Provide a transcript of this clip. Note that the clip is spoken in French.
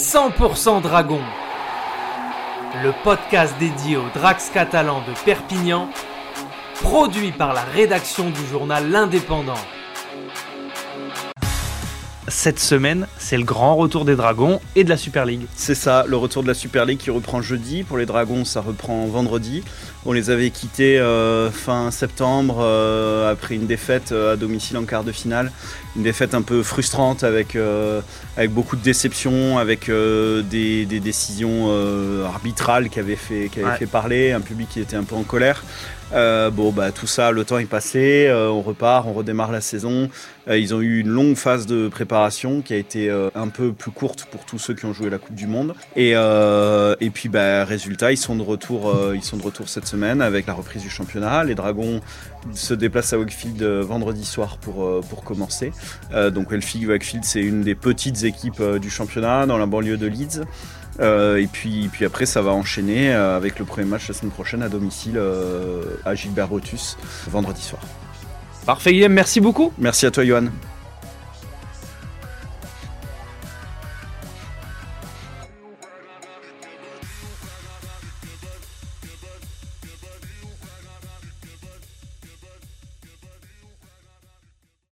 100% Dragon, le podcast dédié aux Drax catalans de Perpignan, produit par la rédaction du journal L'Indépendant. Cette semaine, c'est le grand retour des Dragons et de la Super League. C'est ça, le retour de la Super League qui reprend jeudi. Pour les Dragons, ça reprend vendredi. On les avait quittés euh, fin septembre euh, après une défaite euh, à domicile en quart de finale. Une défaite un peu frustrante avec, avec beaucoup de déceptions, avec des, décisions arbitrales qui avaient, fait, qui avaient fait parler, un public qui était un peu en colère. Euh, bon, bah, tout ça, le temps est passé, euh, on repart, on redémarre la saison. Euh, ils ont eu une longue phase de préparation qui a été un peu plus courte pour tous ceux qui ont joué la Coupe du Monde. Et, et puis, bah, résultat, ils sont, de retour, ils sont de retour cette semaine avec la reprise du championnat. Les Dragons se déplacent à Wakefield vendredi soir pour, pour commencer. donc, Wakefield, c'est une des petites équipes du championnat dans la banlieue de Leeds. Euh, et puis, puis après, ça va enchaîner euh, avec le premier match la semaine prochaine à domicile euh, à Gilbert Rotus, vendredi soir. Parfait, Guillaume, merci beaucoup. Merci à toi, Johan.